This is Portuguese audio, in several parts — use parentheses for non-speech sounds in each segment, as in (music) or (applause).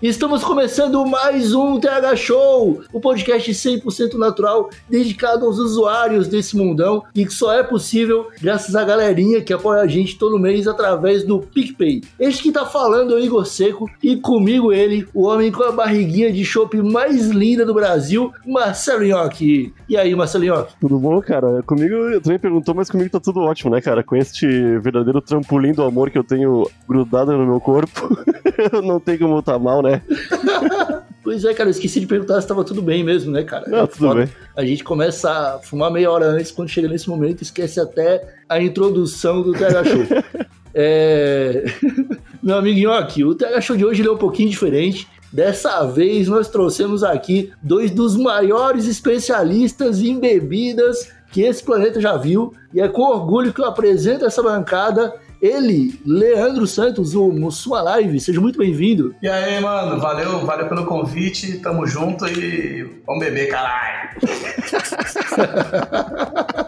Estamos começando mais um TH Show, o podcast 100% natural dedicado aos usuários desse mundão e que só é possível graças à galerinha que apoia a gente todo mês através do PicPay. Este que tá falando é o Igor Seco e comigo ele, o homem com a barriguinha de chopp mais linda do Brasil, Marcelo Nhoque. E aí, Marcelo Nhoque? Tudo bom, cara? Comigo, eu também perguntou, mas comigo tá tudo ótimo, né, cara? Com este verdadeiro trampolim do amor que eu tenho grudado no meu corpo, (laughs) não tem como estar mal, né? (laughs) Pois é, cara, eu esqueci de perguntar se tava tudo bem mesmo, né, cara? Não, É tudo foda. bem. A gente começa a fumar meia hora antes, quando chega nesse momento, esquece até a introdução do TH Show. (laughs) é... (laughs) Meu amigo Nhoque, o TH Show de hoje é um pouquinho diferente. Dessa vez nós trouxemos aqui dois dos maiores especialistas em bebidas que esse planeta já viu. E é com orgulho que eu apresento essa bancada. Ele, Leandro Santos, o Mussua Live. Seja muito bem-vindo. E aí, mano, valeu, valeu pelo convite, tamo junto e vamos beber, caralho. (laughs)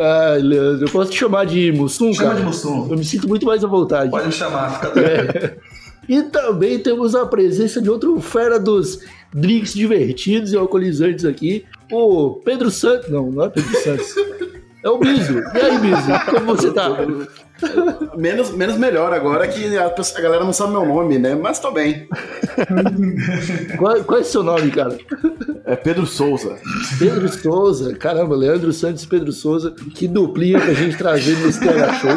Ai, Leandro, eu posso te chamar de Mussum, Chama cara? de Mussum. Eu me sinto muito mais à vontade. Pode me chamar, fica tranquilo. E também temos a presença de outro fera dos drinks divertidos e alcoolizantes aqui, o Pedro Santos. Não, não é Pedro Santos. (laughs) É o Biso. E aí, Biso, como você tá? Menos, menos melhor agora que a, pessoa- a galera não sabe meu nome, né? Mas tô bem. Qual, qual é o seu nome, cara? É Pedro Souza. Pedro Souza. Caramba, Leandro Santos e Pedro Souza. Que duplinha pra gente trazer nesse TH Show.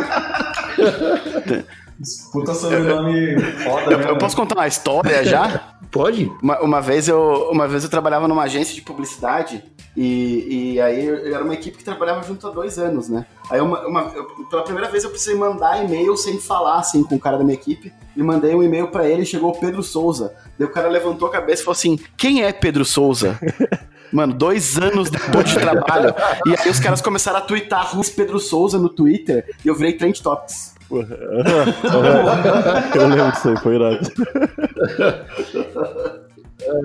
(laughs) Puta sobrenome foda, Eu, né? eu posso contar uma história já? (laughs) Pode? Uma, uma vez eu, uma vez eu trabalhava numa agência de publicidade e, e aí eu- era uma equipe que trabalhava junto há dois anos, né? Aí uma, uma- eu- pela primeira vez eu precisei mandar e-mail sem falar assim com o cara da minha equipe e mandei um e-mail pra ele e chegou o Pedro Souza. Daí o cara levantou a cabeça e falou assim: Quem é Pedro Souza? (laughs) Mano, dois anos depois de trabalho. E aí os caras começaram a twittar Ruiz Pedro Souza no Twitter e eu virei Trend Topics. Eu lembro disso aí, foi irado.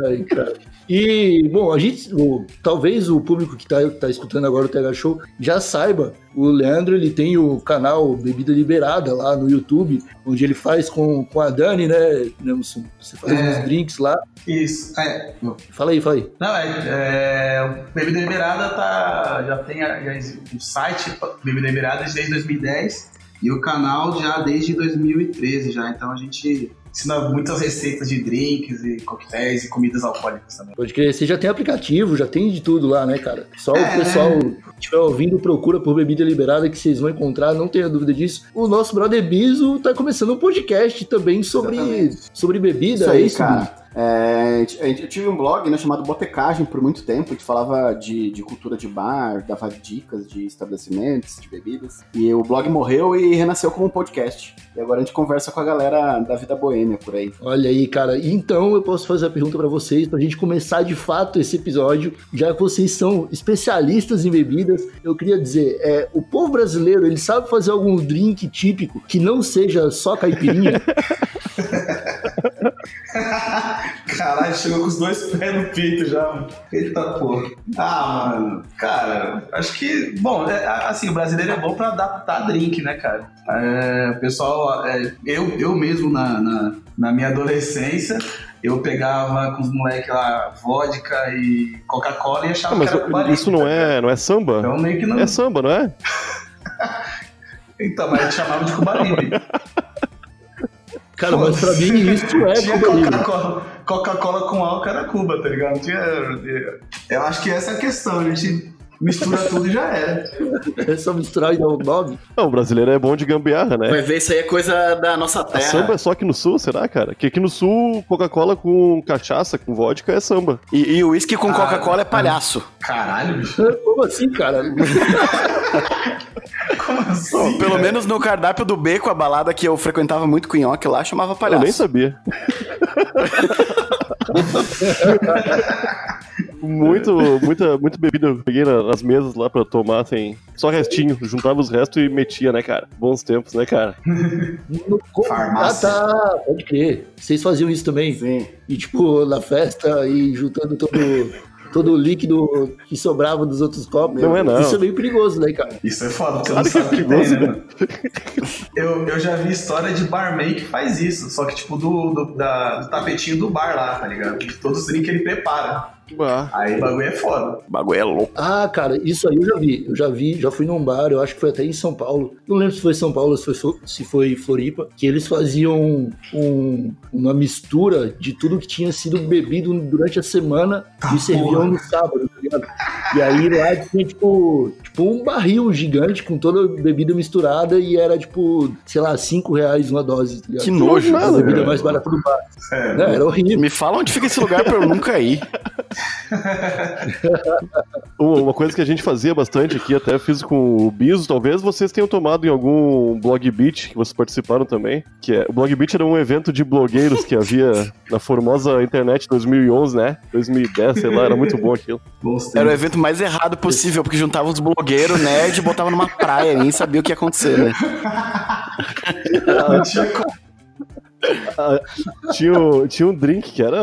Ai, cara. E, bom, a gente, o- talvez o público que tá, tá escutando agora o TH Show já saiba, o Leandro ele tem o canal Bebida Liberada lá no YouTube, onde ele faz com, com a Dani, né, Nelson? Você faz É. uns drinks lá. Isso. É, Fala aí, fala aí. não, é, é, o Bebida Liberada tá, já tem a- já o site Bebida Liberada desde 2010 e o canal já desde 2013 já. Então a gente ensina muitas receitas de drinks e coquetéis e comidas alcoólicas também. Pode crer, você já tem aplicativo, já tem de tudo lá, né, cara? Só É, o pessoal que estiver ouvindo, procura por Bebida Liberada que vocês vão encontrar, não tenha dúvida disso. O nosso brother Biso tá começando um podcast também sobre, Exatamente. sobre bebida, Isso aí, é isso, Biso? cara. É, eu tive um blog né, chamado Botecagem por muito tempo. Gente falava de, de cultura de bar, dava dicas de estabelecimentos, de bebidas. E o blog morreu e renasceu como um podcast. E agora a gente conversa com a galera da vida boêmia por aí. Olha aí, cara. Então eu posso fazer a pergunta pra vocês, pra gente começar de fato esse episódio, já que vocês são especialistas em bebidas. Eu queria dizer, é, o povo brasileiro, ele sabe fazer algum drink típico que não seja só caipirinha? (laughs) Caralho, chegou com os dois pés no peito já, mano. Eita porra. Ah, mano, cara, acho que, bom, é, assim, o brasileiro é bom pra adaptar drink, né, cara? É, o pessoal, é, eu, eu mesmo na, na, na minha adolescência, eu pegava com os moleques lá vodka e Coca-Cola e achava Ah, mas que era cubarismo, isso não é, não é samba? Então meio que não. É samba, não é? (laughs) Então, mas a gente chamava de Cubarimbi. Cara, mas pra mim isso é Tinha Cuba Libre. Coca-Cola Coca-Cola com álcool era Cuba, tá ligado? Tinha, eu acho que essa é a questão, a gente mistura tudo e já era. É só misturar e dar o nome. Não, o brasileiro é bom de gambiarra, né? Vai ver, isso aí é coisa da nossa A terra. samba é só aqui no sul, será, cara? Que aqui no sul, Coca-Cola com cachaça, com vodka é samba. E, e o uísque com Ah, Coca-Cola é palhaço. Caralho, bicho. Como assim, cara? (laughs) Pô, pelo menos no cardápio do Beco, a balada que eu frequentava muito com nhoque lá, chamava Eu palhaço. nem sabia. (laughs) muito, muita, muita bebida eu peguei na- nas mesas lá pra tomar, assim, só restinho. Juntava os restos e metia, né, cara? Bons tempos, né, cara? No Farmácia. Ah, tá. Pode crer. Vocês faziam isso também? Sim. E, tipo, na festa e juntando todo, todo o líquido que sobrava dos outros copos. Não é, não. Isso é meio perigoso, né, cara? Isso é foda, porque Claro você não é sabe o que tem, perigoso, né, mano? Eu, eu já vi história de barman que faz isso, só que tipo do, do, da- do tapetinho do bar lá, tá ligado? De todos os drinks que ele prepara. Ah, Aí o bagulho é foda. O bagulho é louco. Ah, cara, isso aí eu já vi. Eu já vi, já fui num bar, eu acho que foi até em São Paulo. Não lembro se foi São Paulo ou se foi, se foi Floripa, que eles faziam um- uma mistura de tudo que tinha sido bebido durante a semana e serviam porra. no sábado, ligado? E aí lá tinha, tipo, tipo um barril gigante com toda a bebida misturada e era, tipo, sei lá, 5 reais uma dose, tá ligado? Que nojo. a bebida cara. mais barata do bar. É, Né? Era horrível. Me fala onde fica esse lugar pra eu nunca ir. (laughs) Uma uma coisa que a gente fazia bastante aqui, até fiz com o Biso, talvez vocês tenham tomado em algum Blog Beat, que vocês participaram também, que é, o Blog Beat era um evento de blogueiros que havia na formosa internet 2011, né? 2010, sei lá, era muito bom aquilo. Bons Era o evento mais errado possível, porque juntava os blogueiros nerd e botava numa praia, nem sabia o que ia acontecer, né? (laughs) Não tinha como. (laughs) Tinha, o- tinha um drink que era.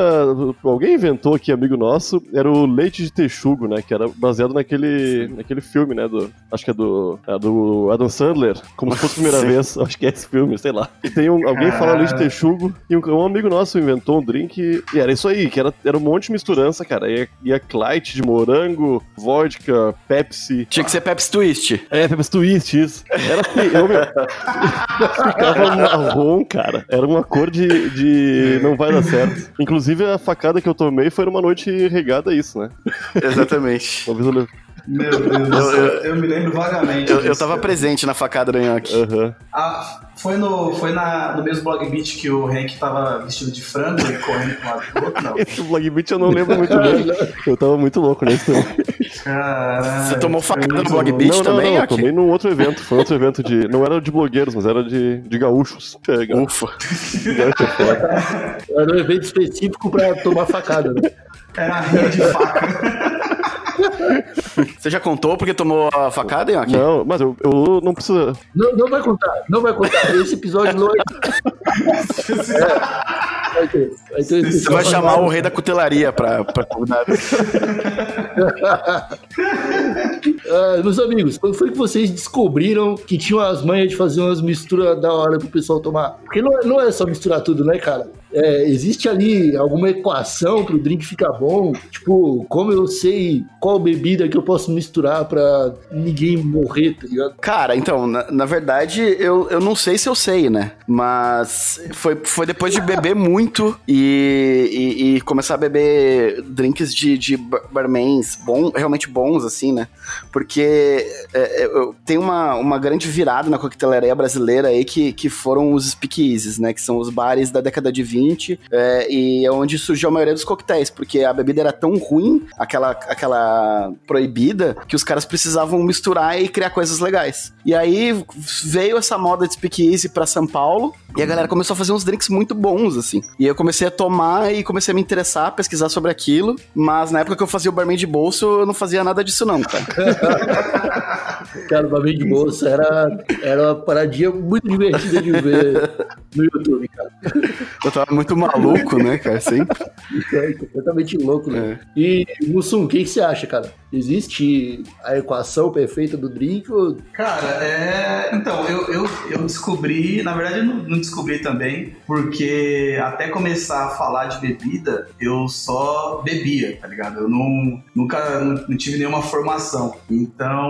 Alguém inventou aqui, amigo nosso, era o leite de texugo, né? Que era baseado naquele, naquele filme, né? Do, acho que é do, é do Adam Sandler, como se fosse a primeira (laughs) Sim. vez. Acho que é esse filme, sei lá. E tem um, alguém fala leite de texugo, e um, um amigo nosso inventou um drink, e, era isso aí, que era, era um monte de misturança, cara. Ia, ia Clyde de morango, vodka, Pepsi. Tinha que ser Pepsi Twist. É, Pepsi Twist, isso. Era feio, eu, meu, (laughs) ficava marrom, cara. Era uma cor de, de não vai dar certo. Inclusive, a facada que eu tomei foi numa noite regada a isso, né? Exatamente. Uma vez eu. Meu Deus do céu, eu me lembro vagamente. Eu, eu tava cara. presente na facada do nhoque. Aham. Ah, foi no, foi na, no mesmo blog beat que o Hank tava vestido de frango e correndo pro lado do outro, não. (laughs) Esse Blog Beat eu não lembro muito bem. Eu tava muito louco nesse também. Caralho. Você tomou facada no blog beat não, não, também, não. Aki? Tomei num outro evento. Foi outro evento de. Não era de blogueiros, mas era de, de gaúchos. É, Ufa. gaúcho é foda. (laughs) Era um evento específico pra tomar facada, né? Era a rinha de faca. Você já contou porque tomou a facada, Nhoque? Não, mas eu, eu não preciso. Não, não vai contar, não vai contar. Esse episódio não vai. (laughs) É, vai ter, vai ter Você vai chamar o rei da cutelaria pra, pra convidar. Ah, (laughs) meus amigos, quando foi que vocês descobriram que tinham as manhas de fazer umas misturas da hora pro pessoal tomar? Porque não é, não é só misturar tudo, né, cara? É, existe ali alguma equação pro drink ficar bom? Tipo, como eu sei qual bebida que eu posso misturar pra ninguém morrer, tá ligado? Cara, então, na, na verdade, eu, eu não sei se eu sei, né? Mas foi, foi depois de beber (laughs) muito e, e, e começar a beber drinks de, de bar- barmans bom, realmente bons, assim, né? Porque é, é, eu- tem uma, uma grande virada na coquetelaria brasileira aí que, que foram os speakeasies, né? Que são os bares da década de 20 é, e é onde surgiu a maioria dos coquetéis, porque a bebida era tão ruim, aquela, aquela proibida, que os caras precisavam misturar e criar coisas legais. E aí veio essa moda de speakeasy pra São Paulo e a galera começou a fazer uns drinks muito bons, assim. E eu comecei a tomar e comecei a me interessar, pesquisar sobre aquilo, mas na época que eu fazia o barman de bolso, eu não fazia nada disso não, cara. (laughs) Cara, o bagulho de bolsa era, era uma paradinha muito divertida de ver (laughs) no YouTube, cara. (laughs) Eu tava muito maluco, né, cara, sempre. (laughs) É completamente louco, né? E, Mussum, o que, que você acha, cara? Existe a equação perfeita do drink ou Cara, é. Então, eu, eu, eu descobri, na verdade eu não, descobri também, porque até começar a falar de bebida, eu só bebia, tá ligado? Eu não, nunca não, tive nenhuma formação. Então,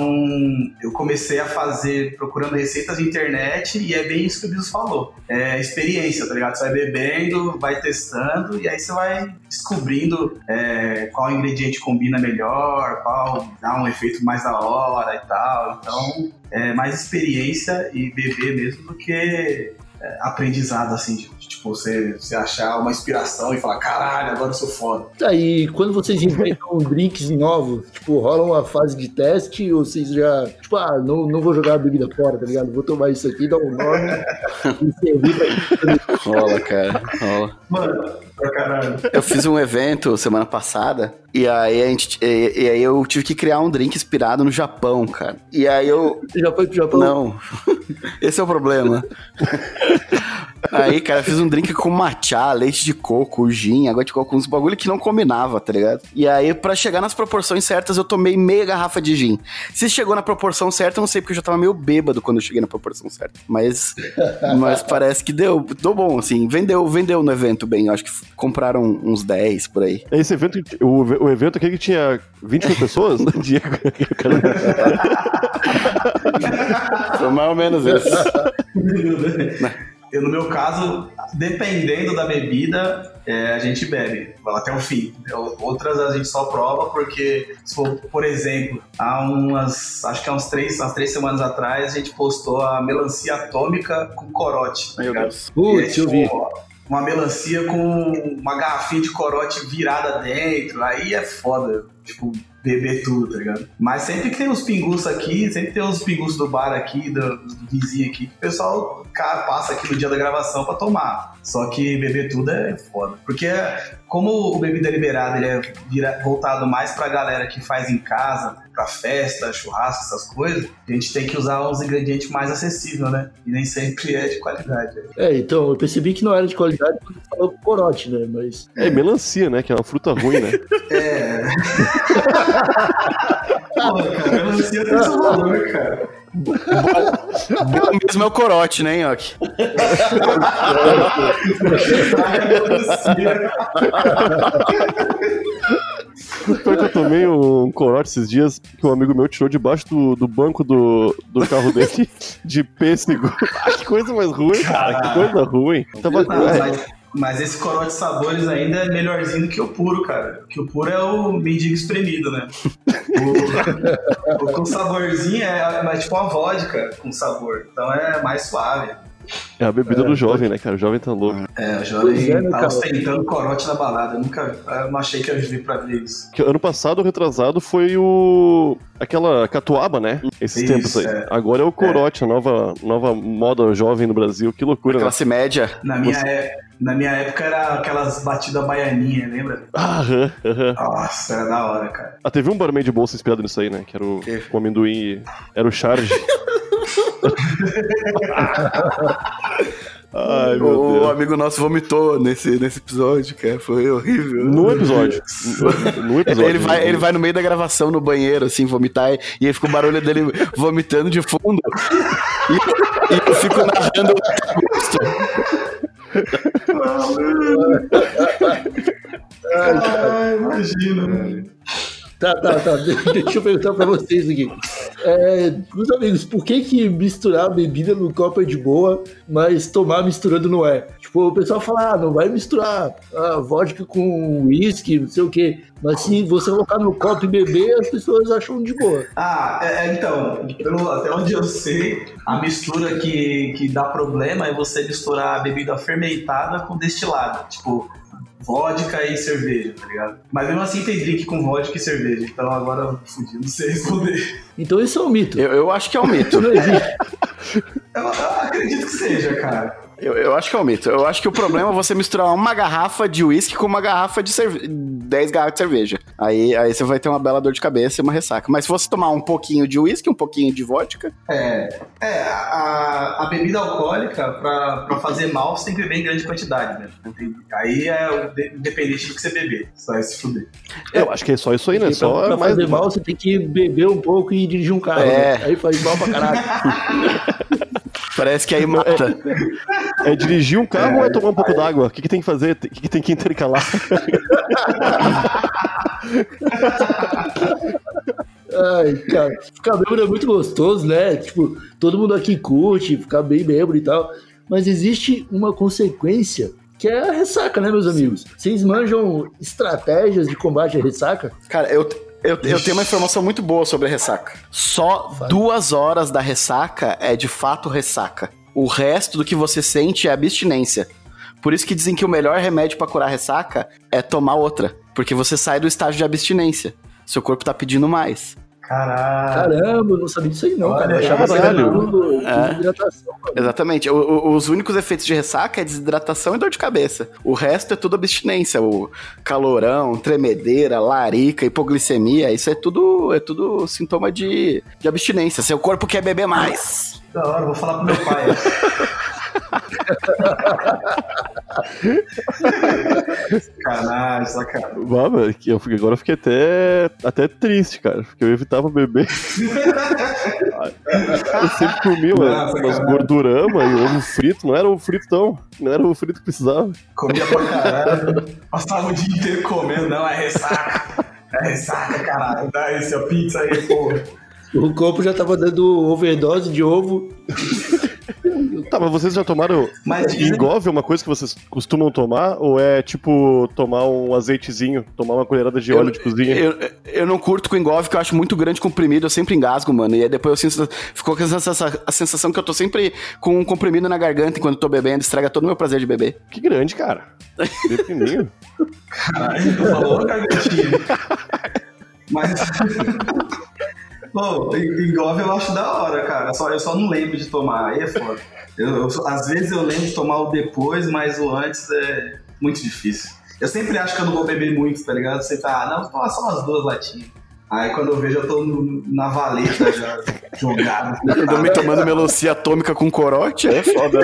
eu comecei a fazer, procurando receitas na internet, e é bem isso que o Biso falou. É experiência, tá ligado? Você vai bebendo, vai testando, e aí você vai descobrindo é, qual ingrediente combina melhor, qual dá um efeito mais da hora e tal. Então, é mais experiência e beber mesmo do que é, aprendizado, assim, de, de, tipo, você, você achar uma inspiração e falar, caralho, agora eu sou foda. Tá, e quando vocês inventam drinks novos, tipo, rola uma fase de teste ou vocês já, tipo, ah, não, não vou jogar a bebida fora, tá ligado? Vou tomar isso aqui, dar um nome (laughs) e servir pra... Rola, cara, rola. Mano, pra caralho. Eu fiz um evento semana passada e aí a gente e, e aí eu tive que criar um drink inspirado no Japão, cara. E aí eu Já foi pro Japão? não. (laughs) Esse é o problema. (laughs) Aí, cara, eu fiz um drink com matcha, leite de coco, gin, água de coco, uns bagulho que não combinava, tá ligado? E aí, pra chegar nas proporções certas, eu tomei meia garrafa de gin. Se chegou na proporção certa, eu não sei, porque eu já tava meio bêbado quando eu cheguei na proporção certa. Mas, mas parece que deu, deu bom, assim. Vendeu, vendeu no evento bem. Eu acho que compraram uns 10 por aí. Esse evento, o, o evento aquele que tinha 20 mil pessoas, (laughs) Diego? Foi mais ou menos isso. Eu, no meu caso, dependendo da bebida, é, a gente bebe vai até o fim. Outras a gente só prova porque, se for, por exemplo, há umas, acho que há uns três, umas três semanas atrás, a gente postou a melancia atômica com corote. tá Meu? Deus. Putz, aí, eu vi. tipo, Uma melancia com uma garrafinha de corote virada dentro, aí é foda, tipo, beber tudo, tá ligado? Mas sempre que tem uns pinguços aqui, sempre tem uns pinguços do bar aqui, do, do vizinho aqui, o pessoal passa aqui no dia da gravação pra tomar. Só que beber tudo é foda. Porque como o bebida liberada ele é vira- voltado mais pra galera que faz em casa, pra festa, churrasco, essas coisas, a gente tem que usar uns ingredientes mais acessíveis, né? E nem sempre é de qualidade. né? É, então, eu percebi que não era de qualidade quando falou corote, né? Mas. É melancia, né? Que é uma fruta ruim, né? (laughs) É. (laughs) Porra, cara, melancia tem seu valor, cara. Bom mesmo é o corote, né, Nhoque? Foi que eu tomei um corote esses dias que um amigo meu tirou debaixo do, do banco do, do carro dele de pêssego. Ah, (laughs) que coisa mais ruim, cara. Que coisa ruim. Tava, Não, é, mas, esse corote sabores ainda é melhorzinho do que o puro, cara. Que o puro é o mendigo espremido, né? (laughs) O, o com saborzinho é, é tipo uma vodka com sabor. Então é mais suave. é a bebida do jovem, né, cara? O jovem tá louco. É, o jovem é, né, tá ostentando corote na balada. Eu nunca. Eu não achei que eu ia vir pra ver isso. Que ano passado, retrasado, foi o. aquela catuaba, né? Esses Isso, tempos aí. é. Agora é o corote, a nova, nova moda jovem no Brasil. Que loucura, né? Classe média. Na minha, é- na minha época era aquelas batidas baianinhas, lembra? Ah, aham, aham. Nossa, era da hora, cara. Ah, teve um barman de bolsa inspirado nisso aí, né? Que era o, Teve. o amendoim. e- Era o charge. (laughs) Ai, meu O Deus. amigo nosso vomitou nesse, nesse episódio, cara. Foi horrível. No episódio. No, no episódio. Ele vai, ele vai no meio da gravação no banheiro, assim, vomitar, e aí fica o barulho dele vomitando de fundo. (laughs) E, e eu fico narrando o. Ai, imagina. Tá, tá, tá. Deixa eu perguntar pra vocês aqui. É, meus amigos, por que que misturar bebida no copo é de boa, mas tomar misturando não é? Tipo, o pessoal fala, ah, não vai misturar vodka com uísque, não sei o quê. Mas se você colocar no copo e beber, as pessoas acham de boa. Ah, é, é, então, pelo- até onde eu sei, a mistura que, que dá problema é você misturar a bebida fermentada com destilada. Tipo, vodka e cerveja, tá ligado? Mas mesmo assim tem drink com vodka e cerveja. Então agora eu fudi, não sei responder. Então isso é um mito. Eu, eu acho que é um mito. Não existe. Eu, eu acredito que seja, cara. Eu, eu acho que é um mito. Eu acho que o problema é você misturar uma garrafa de uísque com uma garrafa de cerveja. 10 garrafas de cerveja. Aí, aí você vai ter uma bela dor de cabeça e uma ressaca. Mas se você tomar um pouquinho de uísque, um pouquinho de vodka. É, é a, a bebida alcoólica, pra, pra fazer mal, você tem que beber em grande quantidade, né? Aí é independente do que você beber, você vai se fuder. Eu acho que é só isso aí, né? Pra, Só pra mais. fazer mal, você tem que beber um pouco e dirigir um carro. É. né? Aí faz mal pra caralho. (laughs) Parece que aí mata. É dirigir um carro ou é tomar um pouco d'água? O que, que tem que fazer? O que, que tem que intercalar? Ai, cara, ficar bêbado é muito gostoso, né? Tipo, todo mundo aqui curte ficar bem bêbado e tal. Mas existe uma consequência que é a ressaca, né, meus amigos? Vocês manjam estratégias de combate à ressaca? Cara, eu, eu, eu tenho uma informação muito boa sobre a ressaca. Só duas horas da ressaca é de fato ressaca. O resto do que você sente é abstinência. Por isso que dizem que o melhor remédio pra curar ressaca é tomar outra. Porque você sai do estágio de abstinência. Seu corpo tá pedindo mais. Caralho. Caramba, eu não sabia disso aí não, Olha cara. Eu achava que era tudo É. desidratação, mano. Exatamente. O- o- os únicos efeitos de ressaca é desidratação e dor de cabeça. O resto é tudo abstinência. O calorão, tremedeira, larica, hipoglicemia, isso é tudo, é tudo sintoma de, de abstinência. Seu corpo quer beber mais. Da hora, vou falar pro meu pai. (laughs) sacanagem, sacanagem. Ah, que eu fiquei- agora eu fiquei até, até triste, cara. Porque eu evitava beber. (laughs) eu sempre comia mano, umas gordurama e ovo frito. Não era ovo frito, não. Não era ovo frito que precisava. Comia pra caralho. Passava o dia inteiro comendo, não, é ressaca. É ressaca, caralho. Dá esse, ó, pizza aí, porra. O corpo já tava dando overdose de ovo. Tá, mas vocês já tomaram. Mas Engove é uma coisa que vocês costumam tomar? Ou é tipo tomar um azeitezinho, tomar uma colherada de óleo de cozinha? Eu, eu não curto com engove, porque eu acho muito grande comprimido, eu sempre engasgo, mano. E aí depois eu sinto, ficou com essa, a sensação que eu tô sempre com um comprimido na garganta enquanto eu tô bebendo, estraga todo o meu prazer de beber. Que grande, cara. Defininho. Caralho, tu falou, gargantinho. (laughs) Mas. Pô, engove eu acho da hora, cara. Só, eu só não lembro de tomar, aí é foda. Eu, eu- às vezes eu lembro de tomar o depois, mas o antes é muito difícil. Eu sempre acho que eu não vou beber muito, tá ligado? Você tá, ah, não, vou tomar só umas duas latinhas. Aí quando eu vejo, eu tô no- na valeta já, (laughs) jogado. Eu tô me tomando melancia atômica com corote, é foda.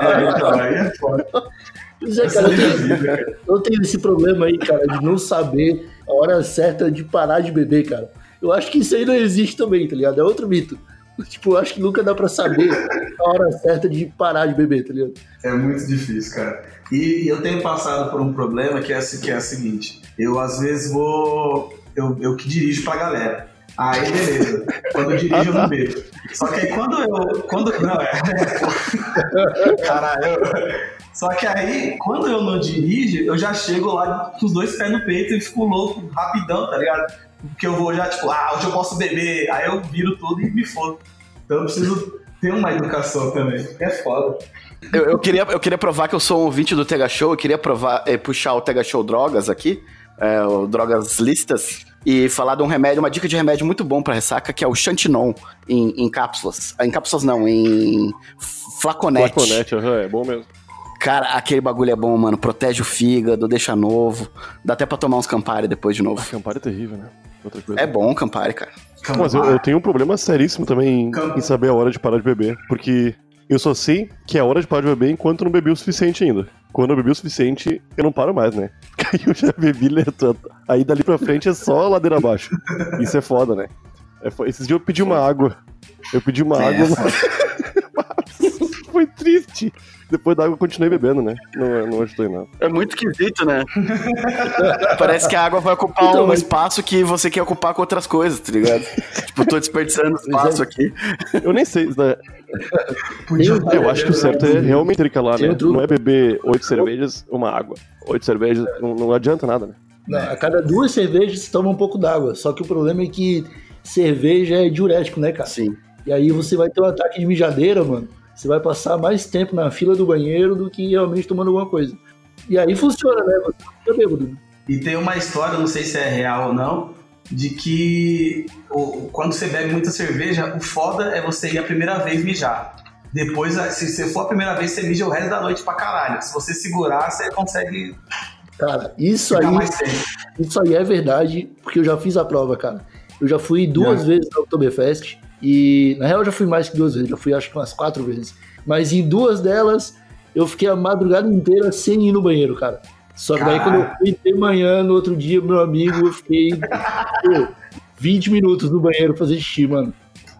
É, então, aí é foda. Pois é, cara, eu tenho, eu tenho esse problema aí, cara, de não saber a hora certa de parar de beber, cara. Eu acho que isso aí não existe também, tá ligado? É outro mito. (laughs) Tipo, eu acho que nunca dá pra saber a hora certa de parar de beber, tá ligado? É muito difícil, cara. E eu tenho passado por um problema que é, assim- que é o seguinte: eu às vezes vou. Eu, eu que dirijo pra galera. Aí, beleza. Quando eu dirijo, eu não bebo. Só que aí quando eu. Quando, não, é. (laughs) Caralho. Só que aí, quando eu não dirijo, eu já chego lá com os dois pés no peito e fico louco, rapidão, tá ligado? Porque eu vou já, tipo, ah, hoje eu posso beber. Aí eu viro tudo e me fodo. Então eu preciso ter uma educação também. É foda. Eu, eu queria, eu queria provar que eu sou um ouvinte do Tega Show, eu queria provar, eh, puxar o Tega Show Drogas aqui, é, o Drogas Listas, e falar de um remédio, uma dica de remédio muito bom pra ressaca, que é o Chantinon, em, em cápsulas. Ah, Em cápsulas não, em flaconete. Flaconete, aham, é bom mesmo. Cara, aquele bagulho é bom, mano. Protege o fígado, deixa novo. Dá até pra tomar uns Campari depois de novo. Ah, Campari é terrível, né? Outra coisa. É bom Campari, cara. Mas eu, eu tenho um problema seríssimo também em, saber a hora de parar de beber. Porque eu só sei que é a hora de parar de beber enquanto eu não bebi o suficiente ainda. Quando eu bebi o suficiente, eu não paro mais, né? Porque (laughs) aí eu já bebi lento. Aí dali pra frente é só ladeira abaixo. Isso é foda, né? É fo- Esses dias eu pedi uma água. Eu pedi uma É, água, (laughs) mas foi triste. Depois da água eu continuei bebendo, né? Não, não ajudou em nada. É muito esquisito, né? (laughs) Parece que a água vai ocupar Então, um mas- espaço que você quer ocupar com outras coisas, tá ligado? (laughs) tipo, tô desperdiçando espaço aqui. Eu nem sei, né? Podia Tem- Eu acho que o certo é realmente Tem né? Não é beber oito cervejas, uma água. Oito cervejas, não, não adianta nada, né? Não, a cada duas cervejas você toma um pouco d'água. Só que o problema é que cerveja é diurético, né, cara? Sim. E aí você vai ter um ataque de mijadeira, mano. Você vai passar mais tempo na fila do banheiro do que realmente tomando alguma coisa. E aí funciona, né? Você fica bêbado. E tem uma história, não sei se é real ou não, de que o- quando você bebe muita cerveja, o foda é você ir a primeira vez mijar. Depois, se você for a primeira vez, você mija o resto da noite pra caralho. Se você segurar, você consegue Cara, isso aí, isso aí é verdade, porque eu já fiz a prova, cara. Eu já fui duas Já. vezes na Oktoberfest. E na real eu já fui mais que duas vezes, já fui acho que umas quatro vezes. Mas em duas delas eu fiquei a madrugada inteira sem ir no banheiro, cara. Só que daí quando eu fui de manhã, no outro dia, meu amigo, eu fiquei pô, 20 minutos no banheiro fazer xixi, mano.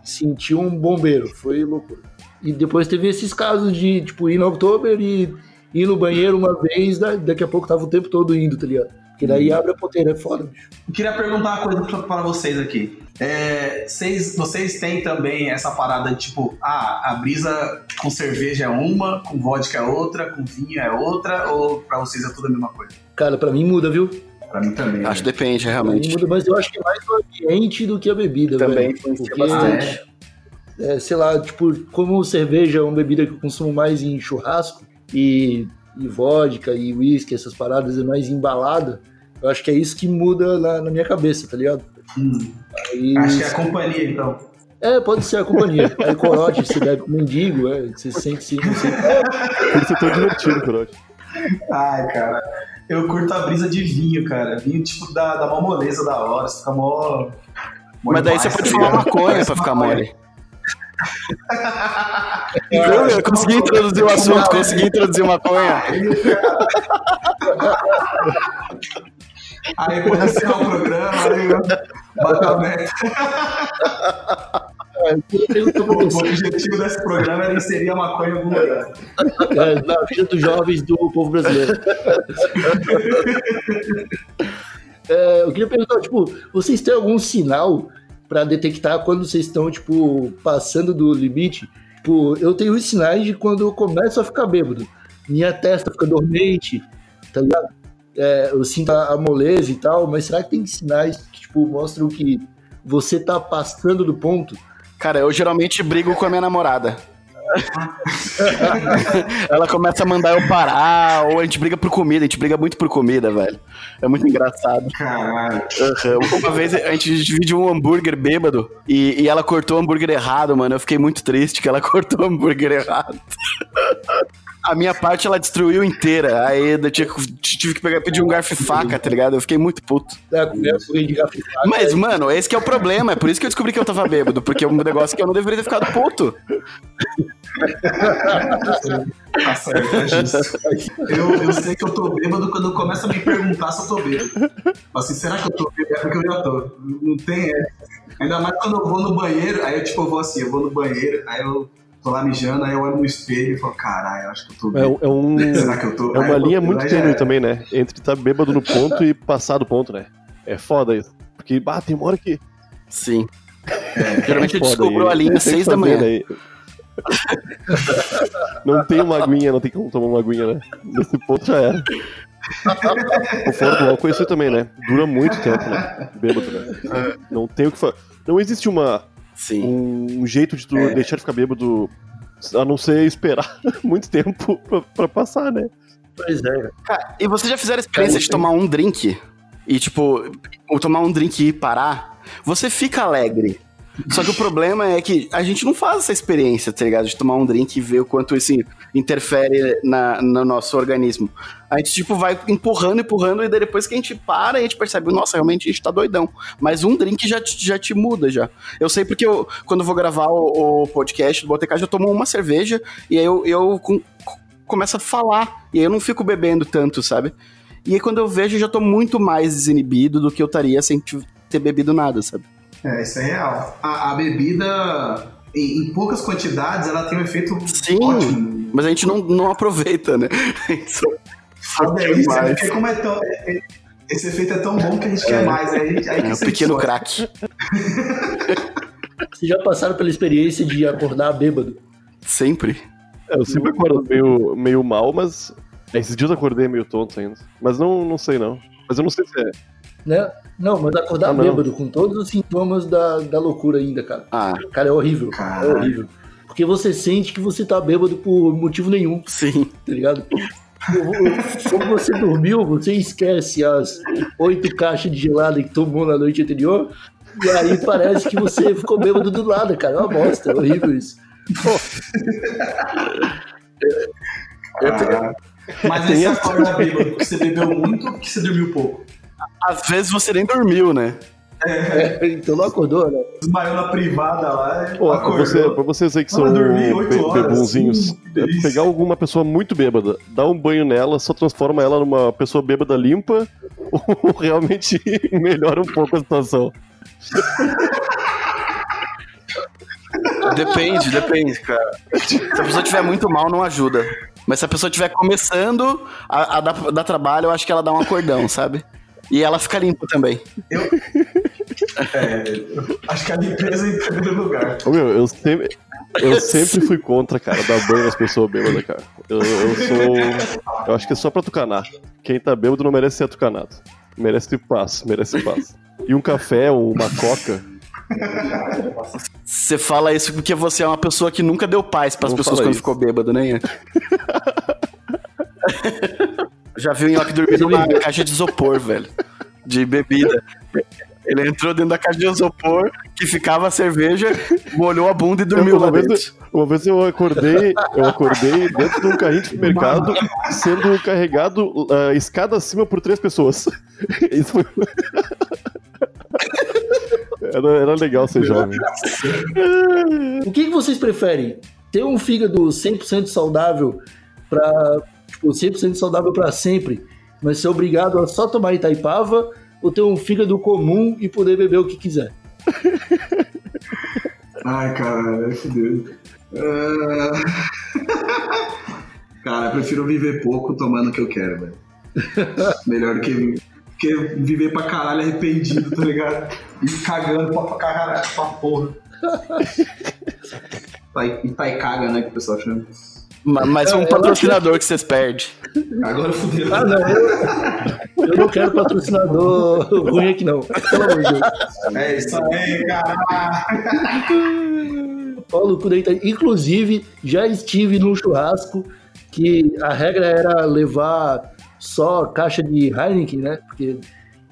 Senti um bombeiro, foi loucura. E depois teve esses casos de, tipo, ir no Oktober e ir no banheiro uma vez, da- daqui a pouco tava o tempo todo indo, tá ligado? Porque daí abre a ponteira, é foda, bicho. Eu queria perguntar uma coisa pra- pra vocês aqui. É, vocês, vocês têm também essa parada de tipo, ah, a brisa com cerveja é uma, com vodka é outra, com vinho é outra, ou pra vocês é tudo a mesma coisa? Cara, pra mim muda, viu? Pra mim também. Acho que né? depende, realmente. muda, mas eu acho que é mais o ambiente do que a bebida, Também velho. influencia Porque- bastante. é, sei lá, tipo, como cerveja é uma bebida que eu consumo mais em churrasco e, e vodka e whisky, essas paradas é mais embalada, eu acho que é isso que muda na, na minha cabeça, tá ligado? Hum, Aí, acho que é a companhia, então. é, pode ser a companhia. (laughs) Aí corote, você bebe com mendigo, é, você se sente sim, você... Por isso é tão divertido, Corote. Ai, cara. Eu curto a brisa de vinho, cara. Vinho, tipo, da, da mó moleza da hora. Você fica mó. mó Mas daí você pode tá falar ligado? maconha pra ficar mole. Viu? Eu consegui introduzir o assunto, consegui introduzir maconha. Aí encerrar o programa, aí eu a meta. Eu O objetivo desse programa era inserir a maconha em algum lugar. é, na vida dos jovens do povo brasileiro. É, eu queria perguntar, tipo, vocês têm algum sinal pra detectar quando vocês estão, tipo, passando do limite? Tipo, eu tenho os sinais de quando eu começo a ficar bêbado. Minha testa fica dormente, tá ligado? É, eu sinto a, a moleza e tal, mas será que tem sinais que, tipo, mostram que você tá passando do ponto? Cara, eu geralmente brigo com a minha namorada. (laughs) Ela começa a mandar eu parar, ou a gente briga por comida, a gente briga muito por comida, velho. É muito engraçado. Caralho. Uhum. Uma vez a gente dividiu um hambúrguer bêbado e, e ela cortou o hambúrguer errado, mano. Eu fiquei muito triste que ela (laughs) cortou o hambúrguer errado. A minha parte ela destruiu inteira. Aí eu tive, tive que pegar, pedir um garfo e faca, tá ligado? Eu fiquei muito puto. É, Mas, aí- mano, esse que é o problema. É por isso que eu descobri que eu tava bêbado. Porque é um negócio que eu não deveria ter ficado puto. Nossa, é. Eu, eu sei que eu tô bêbado quando começa a me perguntar se eu tô bêbado. Assim, será que eu tô bêbado? É porque eu já tô. Não tem essa. Ainda mais quando eu vou no banheiro, aí eu tipo, eu vou assim, eu vou no banheiro, aí eu tô lá mijando, aí eu olho no espelho e falo, caralho, eu acho que eu tô É, bêbado. um- é um, (laughs) Será que eu tô? é Aí uma eu- linha aí muito tênue é. também, né? Entre estar bêbado no ponto e passar do ponto, né? É foda isso. Porque, bah, tem uma hora que. Sim. (laughs) Geralmente eu Foda descubro aí. a linha às seis da manhã. né? Não tem uma aguinha, não tem como tomar uma aguinha, né? Nesse ponto já era. O fora do álcool é isso aí também, né? Dura muito tempo, né? Bêbado, né? Não tem o que fazer. Não existe uma, Sim. um jeito de tu É. deixar de ficar bêbado a não ser esperar (laughs) muito tempo pra, pra passar, né? Pois é. Cara, e vocês já fizeram a experiência de tomar um drink e, tipo, ou tomar um drink e parar? Você fica alegre. Só que o problema é que a gente não faz essa experiência, tá ligado? De tomar um drink e ver o quanto isso interfere na, no nosso organismo. A gente, tipo, vai empurrando, empurrando, e depois que a gente para, a gente percebe, nossa, realmente a gente tá doidão. Mas um drink já, te- já te muda, já. Eu sei porque eu, quando eu vou gravar o, o podcast do Botecagem, eu tomo uma cerveja e aí eu, eu com- começo a falar. E aí eu não fico bebendo tanto, sabe? E aí quando eu vejo, eu já tô muito mais desinibido do que eu estaria sem ter bebido nada, sabe? É, isso é real. A, a bebida, em, em poucas quantidades, ela tem um efeito Sim, ótimo. mas a gente não, não aproveita, né? Isso- Foda é isso, é (laughs) demais. porque como é tão. é- é- esse efeito é tão bom que a gente quer mais. Aí, aí É o você pequeno craque. (laughs) Vocês já passaram pela experiência de acordar bêbado? Sempre. É, eu sempre acordo meio, meio mal, mas. Esses dias eu acordei meio tonto ainda. Mas não, não sei não. Mas eu não sei se é. Né? Não, mas acordar Ah, não. bêbado com todos os sintomas da, da loucura ainda, cara. Ah, Cara, é horrível. Caralho. É horrível. Porque você sente que você tá bêbado por motivo nenhum, sim. tá ligado? Como você dormiu, você esquece as oito caixas de gelada que tomou na noite anterior. E aí parece que você ficou bêbado do nada, cara. É uma bosta, é horrível isso. Caralho. Mas aí você acorda bêbado porque você bebeu muito ou porque você dormiu pouco? Às vezes você nem dormiu, né? É, então não acordou, né? Desmaiou na privada lá. Pô, pra, acordou. você, pra vocês aí que são dormir be- bebunzinhos, hum, delícia. é pegar alguma pessoa muito bêbada, dá um banho nela, só transforma ela numa pessoa bêbada limpa, ou (laughs) realmente (laughs) melhora um pouco a situação. Depende, depende, cara. Se a pessoa tiver muito mal, não ajuda. Mas se a pessoa estiver começando a, a dar, dar trabalho, eu acho que ela dá um acordão, sabe? E ela fica limpa também. É, acho que a limpeza é em primeiro lugar. Ô, meu, eu sempre, eu sempre fui contra, cara, dar banho nas pessoas bêbadas, cara. Eu, eu sou. Eu acho que é só pra tucanar. Quem tá bêbado não merece ser atucanado. Merece paz, merece paz. E um café ou uma coca Você fala isso porque você é uma pessoa que nunca deu paz pras Não pessoas quando isso. ficou bêbado, né? (laughs) Já viu o Nhoque dormindo numa caixa de isopor, velho. De bebida. Ele entrou dentro da caixa de isopor, que ficava a cerveja, molhou a bunda e dormiu uma, lá vez, dentro. uma vez eu acordei, eu acordei dentro de um carrinho de supermercado sendo carregado ah, escada acima por três pessoas. (laughs) Isso foi. Era, era legal ser jovem. O que, que vocês preferem? Ter um fígado 100% saudável para tipo, 100% saudável para sempre, mas ser obrigado a só tomar Itaipava ou ter um fígado comum e poder beber o que quiser? (laughs) Ai, caralho, fudeu. Ah, (laughs) Cara, eu prefiro viver pouco tomando o que eu quero, velho. (laughs) Melhor do que, que viver pra caralho arrependido, tá ligado? E cagando pra, pra caralho, pra porra. Tai- Itaicaga, né, que o pessoal chama. Ma- Mas um eu patrocinador que vocês perdem. Agora fudeu. Ah, não, eu, eu não quero patrocinador ruim aqui não. Pelo amor de Deus. É isso aí, caralho. Paulo cu da Ita- Inclusive, já estive num churrasco que a regra era levar só caixa de Heineken, né? Porque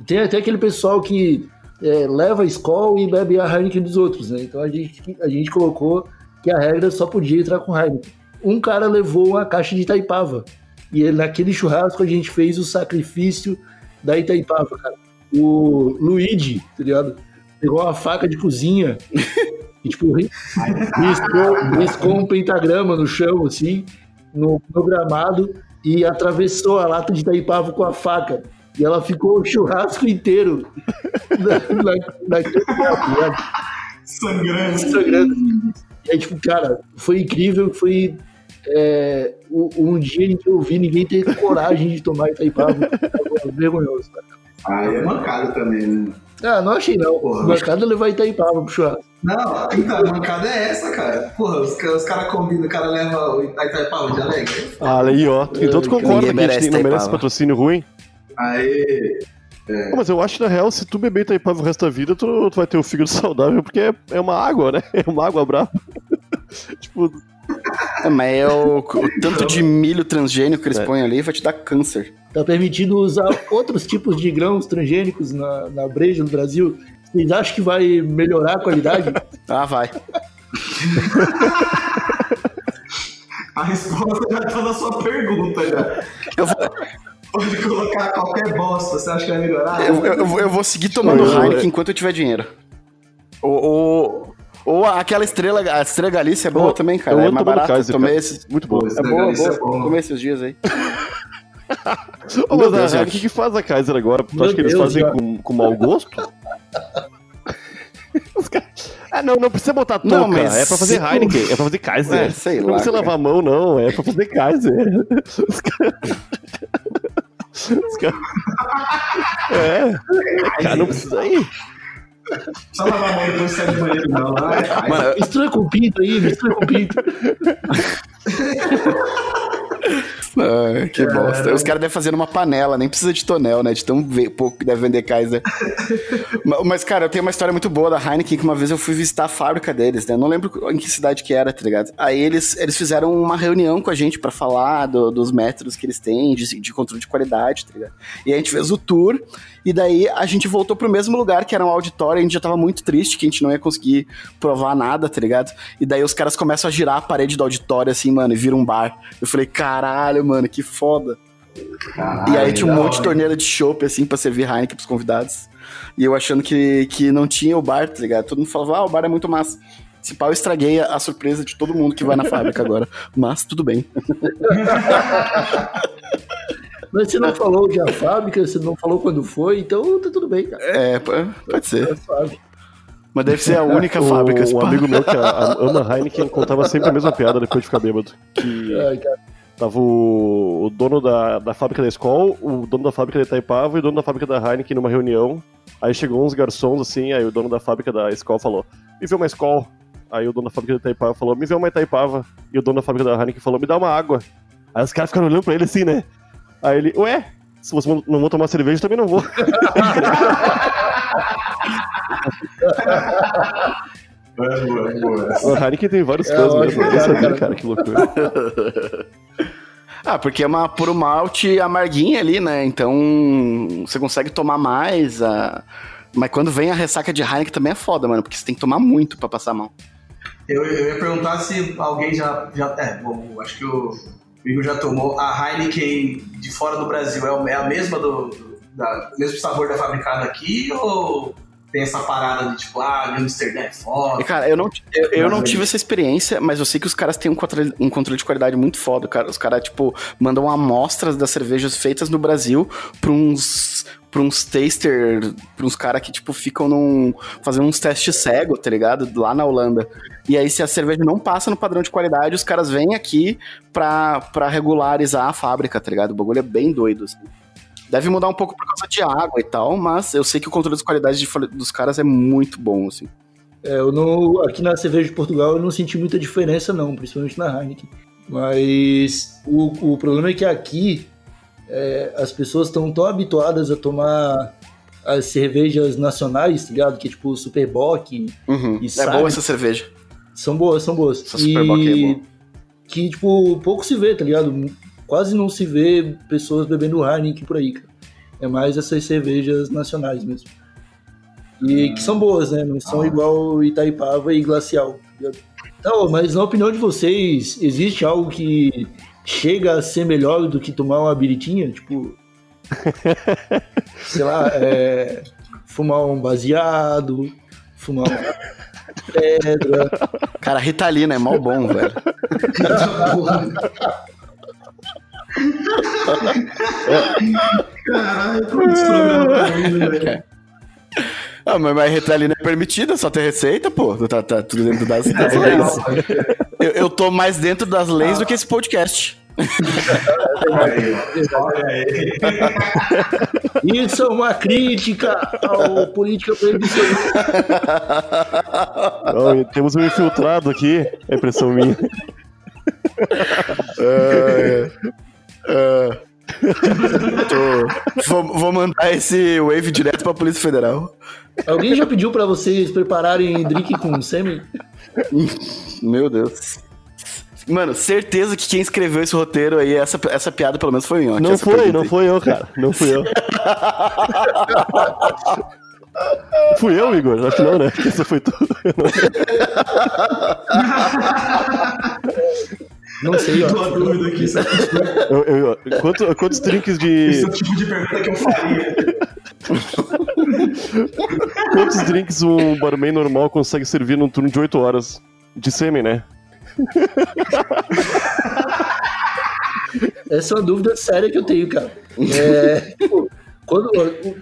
tem até aquele pessoal que é, leva a Skol e bebe a Heineken dos outros, né? Então a gente, a gente colocou que a regra só podia entrar com Heineken. Um cara levou uma caixa de Itaipava. E ele- naquele churrasco a gente fez o sacrifício da Itaipava, cara. O Luigi, tá ligado? Pegou uma faca de cozinha (laughs) e, tipo, ri- riscou, riscou um pentagrama no chão, assim, no, no gramado, e atravessou a lata de Itaipava com a faca. E ela ficou o churrasco inteiro (laughs) na, na, ligado? Sangrando. sangrando. E aí, tipo, cara, foi incrível, foi é, um dia em que eu vi ninguém ter coragem de tomar Itaipava. Foi vergonhoso, cara. Aí é mancada também, né? Ah, não achei não. Porra. É levar Itaipava pro churrasco. Não, então, a mancada é essa, cara. Porra, os, os caras combinam, o cara leva o Itaipava de alegre. Ah, aí, ó. Então tu concorda que a gente não merece patrocínio ruim? Não, Mas eu acho, na real, se tu beber Itaipava o resto da vida, tu, tu vai ter o fígado (laughs) saudável, porque é, é uma água, né? É uma água brava. (laughs) tipo, É, mas é o, o tanto de milho transgênico que eles É. põem ali vai te dar câncer. Tá permitido usar outros tipos de grãos transgênicos na, na breja no Brasil. Vocês acham que vai melhorar a qualidade? (laughs) Ah, vai. a resposta já tá na sua pergunta já. Eu vou, Pode colocar qualquer bosta, você acha que vai melhorar? eu, eu- eu vou- seguir tomando Heineken enquanto eu tiver dinheiro. Ou, ou, ou aquela estrela, a estrela Galícia é boa Eu- também, cara. eu É mais barata. Kaiser, Tomei cara. esses. muito bom. Pô, É Esse boa, boa. é bom. Tomei esses dias aí. (laughs) Ô, Meu mas Deus, o que, que faz a Kaiser agora? Tu acha que eles Deus, fazem com, com mau gosto? (laughs) Os caras- Ah, não, não precisa botar touca. Não, mas É pra fazer Heineken, é pra fazer Kaiser. É, sei não lá, precisa cara. lavar a mão, não. É pra fazer Kaiser. (laughs) Os caras. Os caras. (laughs) É. Cara, não precisa ir. Só lavar a mão depois sair do banheiro, não. Ai, ai. Mano, Mistura com pinto aí, mistura com pinto. (laughs) Ah, que bosta. Os caras devem fazer numa panela, nem precisa de tonel, né? De tão pouco que deve vender Kaiser. (laughs) Ma- Mas, cara, eu tenho uma história muito boa da Heineken, que uma vez eu fui visitar a fábrica deles, né? Eu não lembro em que cidade que era, tá ligado? Aí eles, eles fizeram uma reunião com a gente pra falar do- dos métodos que eles têm de, de controle de qualidade, tá ligado? E a gente fez o tour, e daí a gente voltou pro mesmo lugar, que era um auditório, e a gente já tava muito triste, que a gente não ia conseguir provar nada, tá ligado? E daí os caras começam a girar a parede do auditório, assim, mano, e vira um bar. Eu falei, caralho, mano, que foda. Caralho, E aí tinha um monte de hora. torneira de chopp, assim, pra servir Heineken pros convidados. E eu achando que, que não tinha o bar, tá ligado? Todo mundo falava, ah, o bar é muito massa. Se pau, eu estraguei a, a surpresa de todo mundo que vai na fábrica agora. (laughs) Mas tudo bem. (laughs) Mas você não falou de a fábrica, você não falou quando foi, então tá tudo bem, cara. É, p- pode ser. Tá. Mas deve ser a (laughs) única O- fábrica. esse Um amigo meu que a, a ama Heineken contava sempre a mesma piada depois de ficar bêbado. Que Ai, cara. Tava o, o dono da, da fábrica da Skol, o dono da fábrica da Itaipava e o dono da fábrica da Heineken numa reunião. Aí chegou uns garçons assim, aí o dono da fábrica da Skol falou: Me vê uma Skol. Aí o dono da fábrica da Itaipava falou: Me vê uma Itaipava. E o dono da fábrica da Heineken falou: Me dá uma água. Aí os caras ficaram olhando pra ele assim, né? Aí ele: Ué, Se você não vou tomar cerveja, também não vou. (laughs) Boa, boa, boa. O Heineken tem vários É, fãs mesmo. Eu sabia, cara, que loucura. (laughs) Ah, porque é uma puro malte amarguinha ali, né? Então você consegue tomar mais. A... Mas quando vem a ressaca de Heineken também é foda, mano, porque você tem que tomar muito pra passar mal. Eu, eu ia perguntar se alguém já. já é, bom, acho que o Igor já tomou. A Heineken de fora do Brasil é é a mesma do. do da, mesmo sabor da fabricada aqui ou tem essa parada de tipo, ah, Amsterdã é foda? cara, eu não, eu, eu não tive essa experiência, mas eu sei que os caras têm um controle, um controle de qualidade muito foda, cara. Os caras, tipo, mandam amostras das cervejas feitas no Brasil pra uns. pra uns taster, pra uns caras que, tipo, ficam num. fazendo uns testes cego, tá ligado? Lá na Holanda. E aí, se a cerveja não passa no padrão de qualidade, os caras vêm aqui pra, pra regularizar a fábrica, tá ligado? O bagulho é bem doido, assim. Deve mudar um pouco por causa de água e tal, mas eu sei que o controle de qualidade de dos caras é muito bom, assim. É, eu não, aqui na cerveja de Portugal eu não senti muita diferença não, principalmente na Heineken. Mas o, o problema é que aqui é, as pessoas estão tão habituadas a tomar as cervejas nacionais, tá ligado? Que é tipo Superbock, Uhum. E É sabe- boa essa cerveja. são boas, são boas. Essa Superbock é boa. que tipo pouco se vê, tá ligado? Quase não se vê pessoas bebendo Heineken por aí, cara. É mais essas cervejas nacionais mesmo. E que são boas, né? Não são igual Itaipava e Glacial. tá? Então, mas na opinião de vocês, existe algo que chega a ser melhor do que tomar uma biritinha? Tipo, (laughs) sei lá, é, fumar um baseado, fumar uma pedra. Cara, Ritalina é mal bom, velho. (laughs) Caralho, esse velho. Ah, mas, mas Ritalina é permitida, só ter receita, pô. Tá, tá tudo dentro das, das É leis. Eu, eu tô mais dentro das leis do que esse podcast. Isso é uma crítica ao política proibicionista. Temos um infiltrado aqui, é impressão minha. (laughs) É, é. Tô- vou, vou mandar esse wave direto pra Polícia Federal. Alguém já pediu pra vocês prepararem drink com sêmen? Meu Deus. Mano, certeza que quem escreveu esse roteiro aí, essa, essa piada pelo menos foi minha. Não foi, não foi eu, cara. Não fui eu. Fui eu, Igor? Acho que não, né? Essa foi tu. (laughs) Não sei, ó. Tô dúvida aqui, sabe? Eu, eu- quanto- quantos drinks de. Esse é o tipo de pergunta que eu faria. Quantos drinks um barman normal consegue servir num turno de 8 horas? De sêmen, né? Essa é uma dúvida séria que eu tenho, cara. É, tipo, quando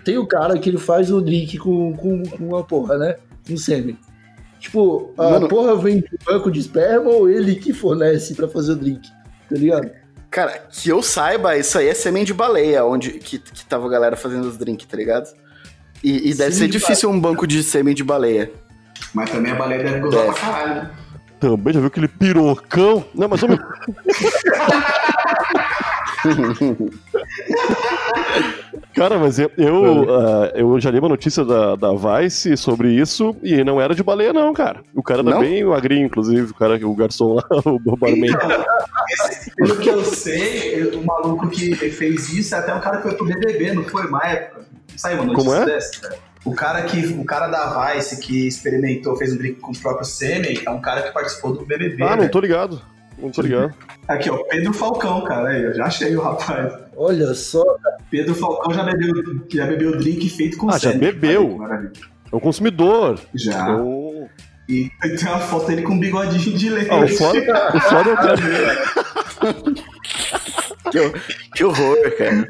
tem o cara que ele faz o drink com, com, com uma porra, né? Com sêmen. Tipo, a Mano- porra vem de banco de esperma ou ele que fornece pra fazer o drink? Tá ligado? Cara, que eu saiba, isso aí é sêmen de baleia, onde que, que tava a galera fazendo os drinks, tá ligado? E, e deve Sêmen ser difícil um banco de sêmen de baleia. Mas também a baleia deve gozar É. pra caralho. né? Também já viu aquele pirocão? Não, mas homem. (laughs) Cara, mas eu, eu, ah, eu já li uma notícia da, da Vice sobre isso e não era de baleia, não, cara. O cara era Não? bem magrinho, inclusive, o cara, o garçom lá, (laughs) o barman. Pelo que eu sei, o maluco que fez isso é até um cara que foi pro BBB, não foi uma época? Não saiu uma notícia Como é? dessa, cara? O cara, que, o cara da Vice que experimentou, fez um drink com o próprio sêmen, é um cara que participou do BBB. Ah, não velho. tô ligado. Tô ligado. Aqui, ó, Pedro Falcão, cara, aí, eu já achei o rapaz. Olha só, Pedro Falcão já bebeu, já bebeu drink feito com Ah, já sêmen. bebeu? É um consumidor. Já. Então, E tem uma foto dele com um bigodinho de leite. Ah, o foda, o foda é o (laughs) cara. Que, que horror, cara.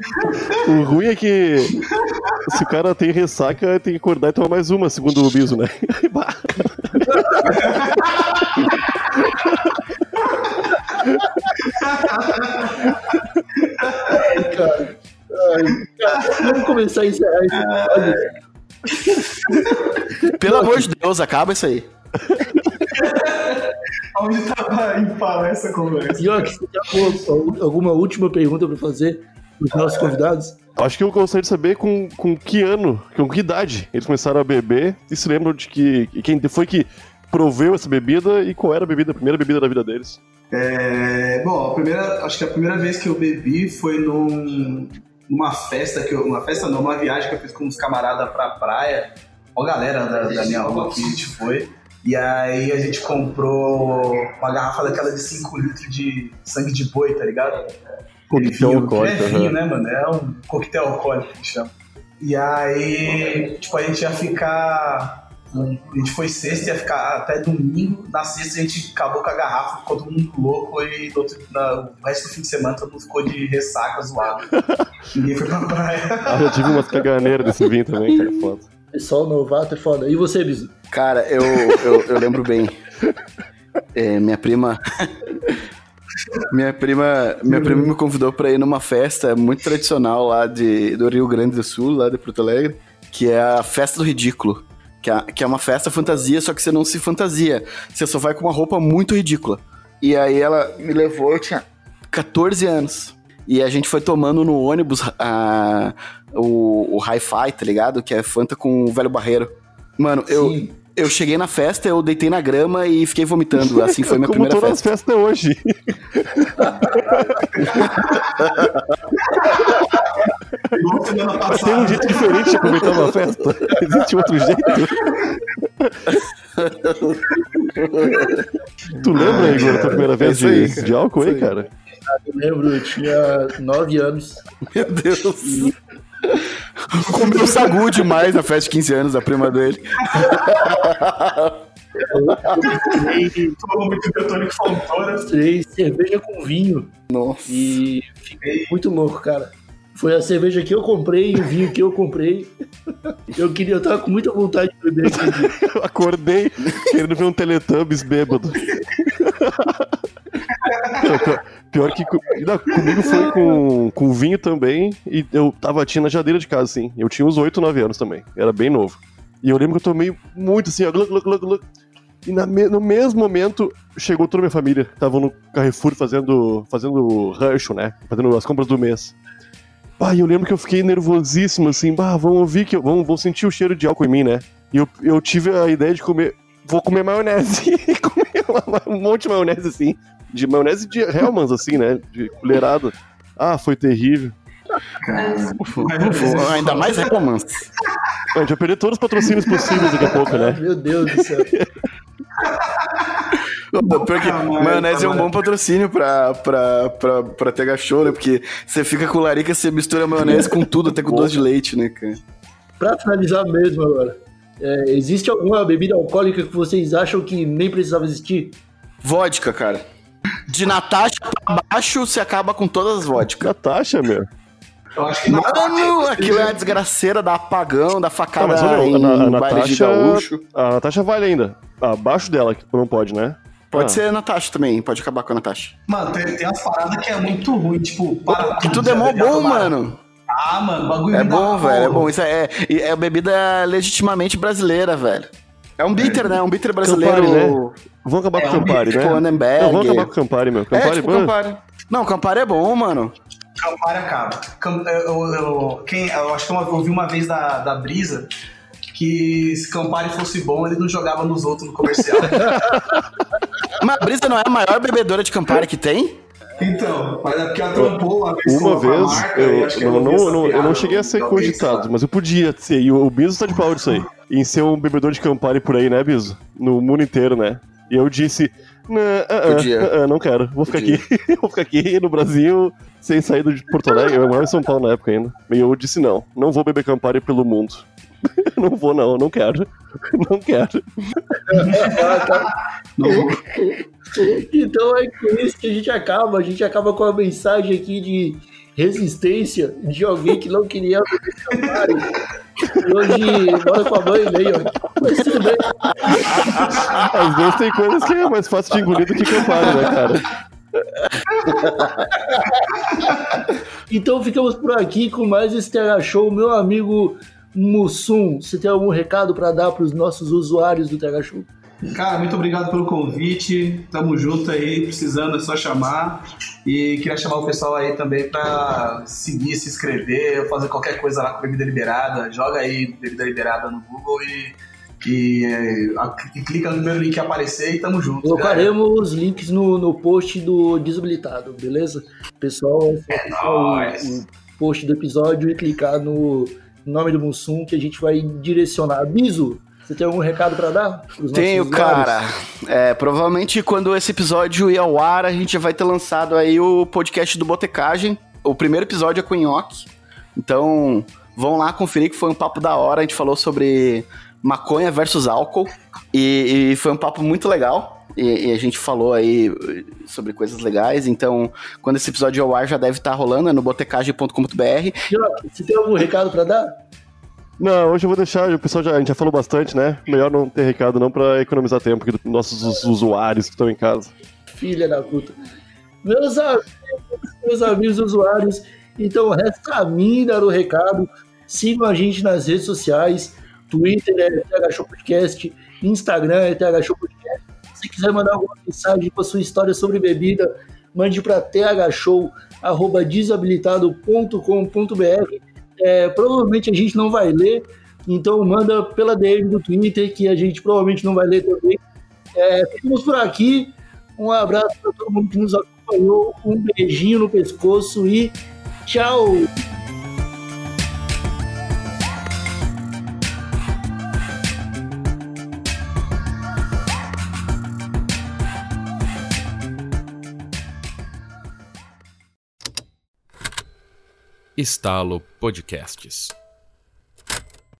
O ruim é que se o cara tem ressaca, tem que acordar e tomar mais uma, segundo o Biso, né? (laughs) (laughs) Bah. cara. Ai, cara, Vamos começar a encerrar esse episódio. Pelo amor de Deus, acaba isso aí. Onde tava em pau essa conversa? Yoki, você tem alguma, alguma última pergunta pra fazer os nossos convidados? Acho que eu gostaria de saber com, com que ano, com que idade eles começaram a beber e se lembram de que quem foi que proveu essa bebida e qual era a bebida, a primeira bebida da vida deles. É, bom, a primeira, acho que a primeira vez que eu bebi foi num, numa festa que eu, uma festa não, uma viagem que eu fiz com uns camaradas pra praia, uma galera da, da minha rua que a gente foi. E aí a gente comprou uma garrafa daquela de 5 litros de sangue de boi, tá ligado? Coquetel alcoólico, É vinho, né, mano? É um coquetel alcoólico que chama. E aí, tipo, a gente ia ficar. A gente foi sexta, ia ficar até domingo. Na sexta a gente acabou com a garrafa, ficou todo mundo louco e no outro, na, o resto do fim de semana todo mundo ficou de ressaca zoado. (laughs) Ninguém foi pra praia. Ah, já tive umas caganeiras desse vinho também, cara, foda. Pessoal novato é foda. E você, Bizu? Cara, eu, eu, eu lembro bem. É, minha prima. Minha prima, minha prima me convidou pra ir numa festa muito tradicional lá de, do Rio Grande do Sul, lá de Porto Alegre, que é a Festa do Ridículo. Que é, que é uma festa fantasia, só que você não se fantasia. Você só vai com uma roupa muito ridícula. E aí ela me levou, eu tinha 14 anos. E a gente foi tomando no ônibus a, o, o Hi-Fi, tá ligado? Que é Fanta com o Velho Barreiro. Mano, eu, Sim. eu cheguei na festa, eu deitei na grama e fiquei vomitando. Assim foi (laughs) minha Como primeira todas as festa. festas hoje. (laughs) tem um jeito diferente de aproveitar uma festa. Existe outro jeito. tu lembra, Igor, a tua primeira vez É aí, de, álcool aí, Isso aí. cara? Eu lembro, eu tinha 9 anos. Meu Deus. Comeu sagu demais na festa de 15 anos da prima dele. Fontoura. Três cerveja com vinho. Nossa. E fiquei muito louco, cara. Foi a cerveja que eu comprei e o vinho que eu comprei. Eu queria, eu tava com muita vontade de beber aquele. (laughs) Eu acordei querendo ver um Teletubbies bêbado. Pior, que não, comigo foi com, com vinho também, e eu tava tinha na jadeira de casa, assim. Eu tinha uns 8, 9 anos também, era bem novo. E eu lembro que eu tomei muito assim, ó, gluc, gluc, gluc. E na no mesmo momento chegou toda a minha família. Estavam no Carrefour fazendo, fazendo rancho, né? Fazendo as compras do mês. Bah, e eu lembro que eu fiquei nervosíssimo, assim, bah, vão ouvir que eu, vão, vão sentir o cheiro de álcool em mim, né? E eu, eu tive a ideia de comer, vou comer maionese. (laughs) E comer uma- um monte de maionese, assim, de maionese de Hellmann's, assim, né? De colherada. Ah, foi terrível. Ainda mais romance. A gente vai perder todos os patrocínios possíveis daqui a pouco, né? Meu Deus do céu. (laughs) Porque Ah, maionese é um bom patrocínio pra, pra, pra, pra TH Show, né? Porque você fica com larica, você mistura maionese com tudo, até com doce de leite, né, cara? Pra finalizar mesmo agora, é, existe alguma bebida alcoólica que vocês acham que nem precisava existir? Vodka, cara. De Natasha pra baixo, você acaba com todas as vodkas. Natasha, meu. Eu acho que Mano, aquilo é a desgraceira da apagão, da Tá, facada mas olha, em a, a, baile de Natasha. gaúcho. A Natasha vale ainda. Abaixo dela, que não pode, né? Pode Ah. ser a Natasha também, pode acabar com a Natasha. Mano, tem, tem umas paradas que é muito ruim, tipo, para E tudo é mó bom, mano. Ah, mano, bagulho É bom, velho, é bom. Isso é, é, é bebida legitimamente brasileira, velho. É um bitter, né? Um bitter brasileiro. Campari, né? Vamos acabar É, com o Campari, tipo né? Annenberg. Não, vamos acabar com o Campari, meu. É, Campari, tipo mano. Campari. Não, Campari é bom, mano. Campari acaba. Cam- Eu, eu- quem, eu acho que eu ouvi uma vez da, da Brisa que se Campari fosse bom, ele não jogava nos outros no comercial. (laughs) Mas a Brisa não é a maior bebedora de Campari que tem? então, mas é porque ela trampou uma vez Uma vez, marca, eu, que não, não, não- eu não cheguei a ser cogitado, mas eu podia ser. E o, Biso tá de pau disso aí. Em ser um bebedor de Campari por aí, né, Biso? No mundo inteiro, né? E eu disse. Não, ah, Podia. ah, ah, não quero. Vou ficar Podia. aqui. (laughs) Vou ficar aqui no Brasil, sem saída de Porto Alegre. Eu morava em São Paulo na época ainda. E eu disse não. Não vou beber Campari pelo mundo. (laughs) não vou, não. Não quero. (laughs) Não quero. (laughs) Então é com isso que a gente acaba. A gente acaba com a mensagem aqui de resistência de alguém que não queria. E hoje mora com a mãe ó. Mas tudo bem. Às vezes tem coisas que é mais fácil de engolir do que Campari, né, cara? Então ficamos por aqui com mais esse Show. Meu amigo Mussum, você tem algum recado para dar para os nossos usuários do TH Show? Cara, muito obrigado pelo convite. Tamo junto aí, precisando é só chamar. E queria chamar o pessoal aí também pra seguir, se inscrever, fazer qualquer coisa lá com Bebida Liberada. Joga aí Bebida Liberada no Google e, e, é, e clica no primeiro link que aparecer e tamo junto. Colocaremos os links no, no post do Desabilitado, beleza? Pessoal, É o, nóis. o post do episódio e clicar no nome do Mussum que a gente vai direcionar. Biso, você tem algum recado pra dar? Tenho, cara. É, provavelmente quando esse episódio ir ao ar, a gente vai ter lançado aí o podcast do Botecagem. O primeiro episódio é com o Nhoque. Então, vão lá conferir que foi um papo da hora. A gente falou sobre maconha versus álcool. E, e foi um papo muito legal. E, e a gente falou aí eh, sobre coisas legais. Então, quando esse episódio ao ar, já deve estar rolando, é no botecagem.com.br. Você tem algum recado pra dar? Não, hoje eu vou deixar, o pessoal já, a gente já falou bastante, né? Melhor não ter recado não pra economizar tempo dos nossos us- usuários que estão em casa. Filha da puta. Meus amigos, meus amigos usuários, então resta a mim dar o recado. Sigam a gente nas redes sociais. Twitter é TH Show Podcast, Instagram é TH Show Podcast. Se você quiser mandar alguma mensagem com a sua história sobre bebida, mande para thshow.desabilitado.com.br. É, provavelmente a gente não vai ler, então manda pela DM do Twitter, que a gente provavelmente não vai ler também. É, ficamos por aqui. Um abraço para todo mundo que nos acompanhou. Um beijinho no pescoço e tchau! Estalo Podcasts.